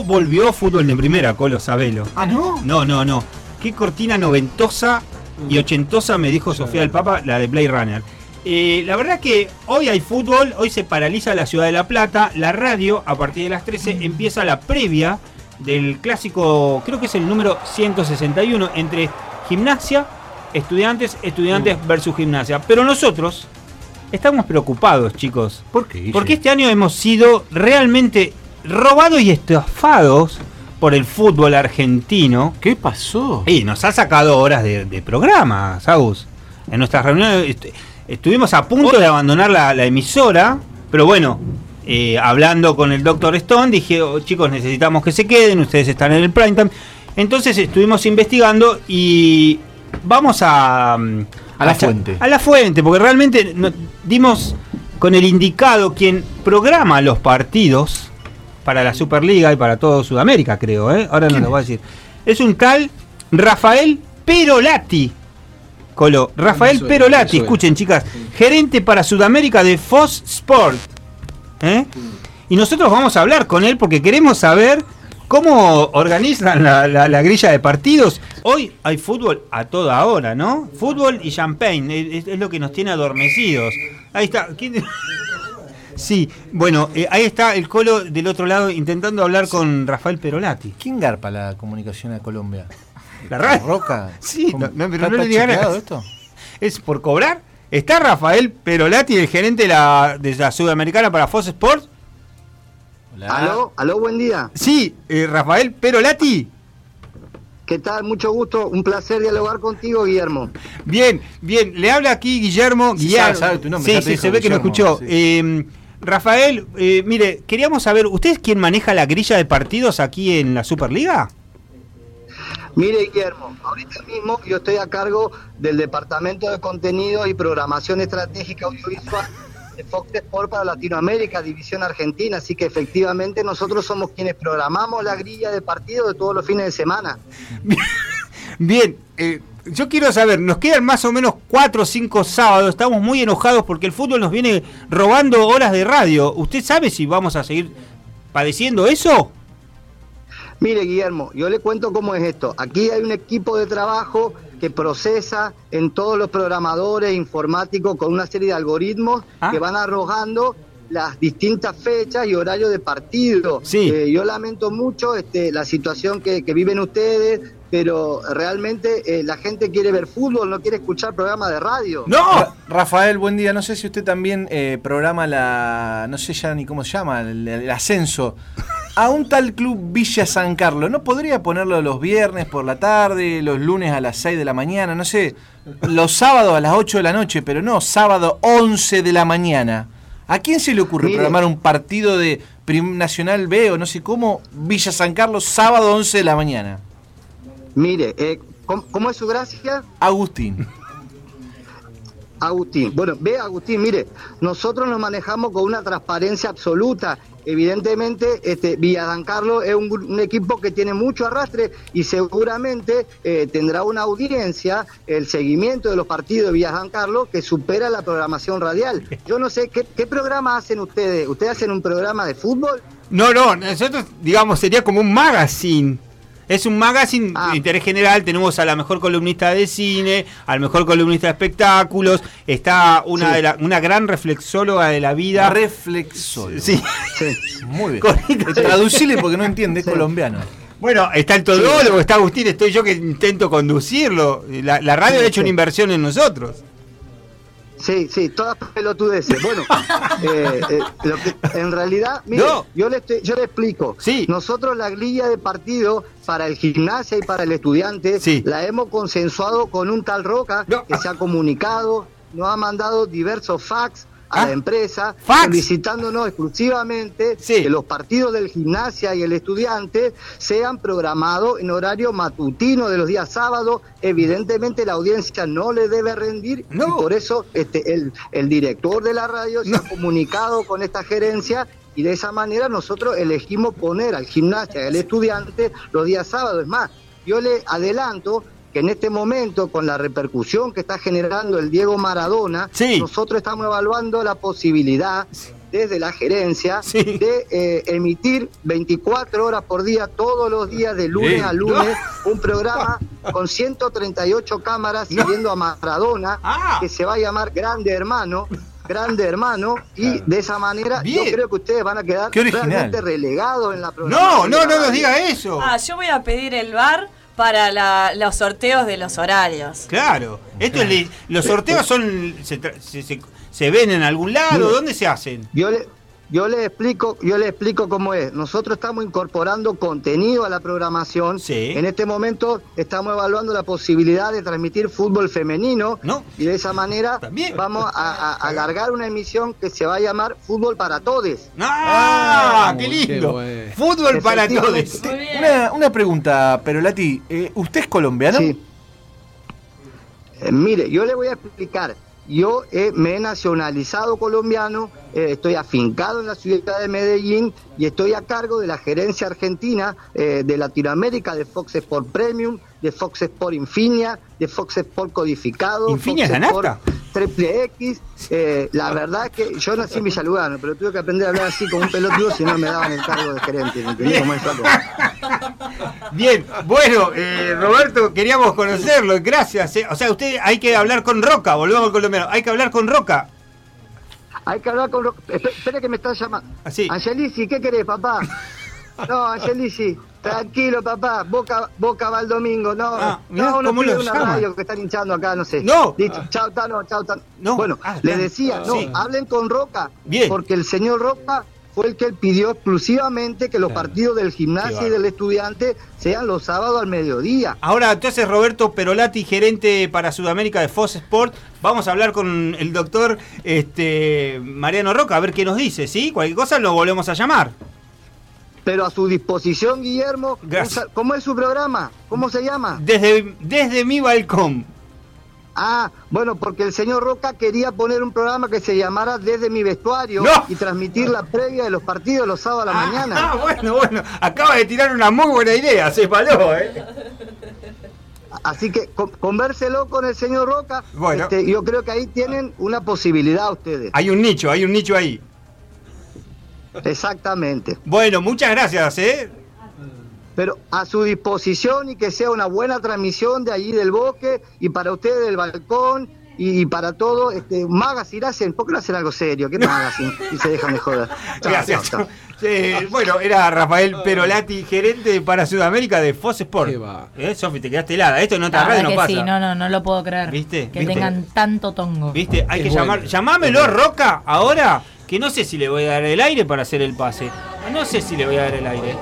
no volvió fútbol de primera, Colo, sabelo. Ah, ¿no? No, no, no. Qué cortina noventosa y ochentosa me dijo Sofía del Papa, la de Blade Runner. Eh, la verdad que hoy hay fútbol, hoy se paraliza la ciudad de La Plata, la radio a partir de las 13 empieza la previa del clásico, creo que es el número 161, entre gimnasia, estudiantes, estudiantes versus gimnasia. Pero nosotros estamos preocupados, chicos. ¿Por qué? Guille? Porque este año hemos sido realmente robados y estafados por el fútbol argentino. ¿Qué pasó? Y nos ha sacado horas de, de programa, Saus. En nuestras reuniones est- estuvimos a punto de abandonar la, la emisora, pero bueno, eh, hablando con el doctor Stone, dije, "Oh, chicos, necesitamos que se queden, ustedes están en el prime time. Entonces estuvimos investigando y vamos a... mm, A la fuente. A la fuente, porque realmente no- dimos con el indicado quien programa los partidos para la Superliga y para todo Sudamérica, creo, ¿eh? Ahora no ¿Quién lo voy a decir. Es un tal Rafael Perolati. Colo, Rafael Perolati, escuchen chicas, gerente para Sudamérica de Fox Sport. ¿eh? Y nosotros vamos a hablar con él porque queremos saber cómo organizan la, la- la grilla de partidos. Hoy hay fútbol a toda hora, ¿no? Fútbol y champagne, es, es lo que nos tiene adormecidos. Ahí está. ¿quién- Sí, bueno, eh, ahí está el Colo del otro lado intentando hablar con Rafael Perolati. ¿Quién garpa la comunicación a Colombia? ¿La radio? ¿Roca? Sí, no, no, pero ¿Está- no le digan esto? ¿Es por cobrar? ¿Está Rafael Perolati, el gerente de la, de la Sudamericana para Fox Sports? Hola. Aló, aló, buen día. Sí, eh, Rafael Perolati. ¿Qué tal? Mucho gusto, un placer dialogar contigo, Guillermo. Bien, bien, le habla aquí Guillermo. Sí, Guillermo. sabe- sabe tu nombre, Sí, sí, se ve que no Guillermo, escuchó. sí. Eh, Rafael, eh, mire, queríamos saber, ¿usted es quien maneja la grilla de partidos aquí en la Superliga? Mire, Guillermo, ahorita mismo yo estoy a cargo del Departamento de Contenido y Programación Estratégica Audiovisual de Fox Sport para Latinoamérica, División Argentina, así que efectivamente nosotros somos quienes programamos la grilla de partidos de todos los fines de semana. Bien, eh, yo quiero saber, nos quedan más o menos cuatro o cinco sábados, estamos muy enojados porque el fútbol nos viene robando horas de radio. ¿Usted sabe si vamos a seguir padeciendo eso? Mire, Guillermo, yo le cuento cómo es esto. Aquí hay un equipo de trabajo que procesa en todos los programadores informáticos con una serie de algoritmos Ah. que van arrojando las distintas fechas y horarios de partido. Sí. Eh, yo lamento mucho este, la situación que, que viven ustedes, pero realmente eh, la gente quiere ver fútbol, no quiere escuchar programas de radio. ¡No! Ra- Rafael, buen día. No sé si usted también eh, programa la. No sé ya ni cómo se llama, el, el ascenso. A un tal club Villa San Carlos. ¿No podría ponerlo los viernes por la tarde, los lunes a las 6 de la mañana? No sé, los sábados a las 8 de la noche, pero no, sábado 11 de la mañana. ¿A quién se le ocurre Mire. programar un partido de Prim Nacional B o no sé cómo, Villa San Carlos, sábado 11 de la mañana? Mire, eh, ¿cómo, cómo es su gracia? Agustín. Agustín. Bueno, ve Agustín, mire, nosotros nos manejamos con una transparencia absoluta. Evidentemente, este, Villa San Carlos es un, equipo que tiene mucho arrastre y seguramente eh, tendrá una audiencia, el seguimiento de los partidos de Villa San Carlos que supera la programación radial. Yo no sé, ¿qué, qué programa hacen ustedes? ¿Ustedes hacen un programa de fútbol? No, no, nosotros, digamos, sería como un magazine. Es un magazine Ah. de interés general. Tenemos a la mejor columnista de cine, al mejor columnista de espectáculos. Está una, Sí. de la- una gran reflexóloga de la vida. Reflexólogo. Sí. Sí. Muy bien. Correcto. Traducile porque no entiende, es Sí. colombiano. Bueno, está el todólogo, está Agustín, estoy yo que intento conducirlo. La, la radio ha hecho una inversión en nosotros. Sí, sí, todas pelotudeces. Bueno, eh, eh, lo que- en realidad, mire, No. yo, le estoy- yo le explico. Sí. Nosotros la grilla de partido para el gimnasia y para el estudiante Sí. la hemos consensuado con un tal Roca No. que se ha comunicado, nos ha mandado diversos fax a Ah. la empresa ¿Fax? solicitándonos exclusivamente Sí. que los partidos del gimnasia y el estudiante sean programados en horario matutino de los días sábados. Evidentemente la audiencia no le debe rendir No. y por eso este, el, el director de la radio se ha comunicado con esta gerencia y de esa manera nosotros elegimos poner al gimnasia y al estudiante los días sábados. Es más, yo le adelanto que en este momento, con la repercusión que está generando el Diego Maradona, Sí. nosotros estamos evaluando la posibilidad desde la gerencia Sí. de eh, emitir 24 horas por día, todos los días, de lunes a lunes, un programa con 138 cámaras No. siguiendo a Maradona, Ah. que se va a llamar Grande Hermano. Grande hermano, y de esa manera Bien. yo creo que ustedes van a quedar realmente relegados en la No, programación. no, la no nos diga eso. Ah, yo voy a pedir el bar para la- los sorteos de los horarios. Claro. Esto es los sorteos son se, tra- se- se- se ven en algún lado. ¿dónde se hacen? Yo le, yo le explico, yo le explico cómo es. Nosotros estamos incorporando contenido a la programación. Sí. En este momento estamos evaluando la posibilidad de transmitir fútbol femenino. No. Y de esa manera También. vamos a, a- a alargar una emisión que se va a llamar Fútbol para Todes. ¡Ah! Ah, ¡Qué lindo! Fútbol para bien. Una, una pregunta, pero Lati, eh, ¿usted es colombiano? Sí. Eh, mire, yo le voy a explicar. Yo eh, me he nacionalizado colombiano, eh, estoy afincado en la ciudad de Medellín y estoy a cargo de la gerencia argentina eh, de Latinoamérica de Fox Sport Premium, de Fox Sport Infinia, de Fox Sport Codificado, ¿Infinia Fox es la Sport? Triple X. Eh, la verdad es que yo nací en Villalugano, pero tuve que aprender a hablar así como un pelotudo si no me daban el cargo de gerente. ¿me Bien, bueno, eh, Roberto, queríamos conocerlo, gracias. eh. O sea, usted hay que hablar con Roca, volvemos al colombiano, hay que hablar con Roca. Hay que hablar con... Ro- Espe- Espere que me están llamando. Así. Angelici, ¿qué querés, papá? No, Angelici, tranquilo, papá. Boca, Boca va el domingo. No, Ah, no, no pide una llama. radio que están hinchando acá, no sé. No. Listo, chao, Tano, chao, Tano. No. Bueno, Ah, le decía, no, Sí. hablen con Roca. Bien. Porque el señor Roca fue el que él pidió exclusivamente que los partidos del gimnasio y del estudiante sean los sábados al mediodía. Ahora, entonces, Roberto Perolati, gerente para Sudamérica de Fox Sport, vamos a hablar con el doctor este, Mariano Roca, a ver qué nos dice, ¿sí? Cualquier cosa lo volvemos a llamar. Pero a su disposición, Guillermo. Gracias. ¿Cómo es su programa? ¿Cómo se llama? Desde, desde mi balcón. Ah, bueno, porque el señor Roca quería poner un programa que se llamara Desde mi vestuario ¡No! y transmitir la previa de los partidos los sábados a la Ah, mañana. Ah, bueno, bueno. Acaba de tirar una muy buena idea, se paló, ¿eh? Así que con- convérselo con el señor Roca. Bueno. Este, yo creo que ahí tienen una posibilidad ustedes. Hay un nicho, hay un nicho ahí. Exactamente. Bueno, muchas gracias, ¿eh? Pero a su disposición y que sea una buena transmisión de allí del bosque y para ustedes del balcón y para todo. Este, magazine hacen, ¿por qué no hacen algo serio? ¿Qué magazine? Y se dejan de joder. Chao, Gracias. chao, chao. Eh, bueno, era Rafael Perolati, gerente para Sudamérica de Fox Sport. Qué va. ¿Eh, Sofi, te quedaste helada. Esto en otra radio no pasa. sí, no, no, no lo puedo creer. ¿Viste? Que ¿Viste? tengan tanto tongo. ¿Viste? Hay Es que bueno. llamar. Llamámelo, Roca, ahora, que no sé si le voy a dar el aire para hacer el pase. No sé si le voy a dar el aire.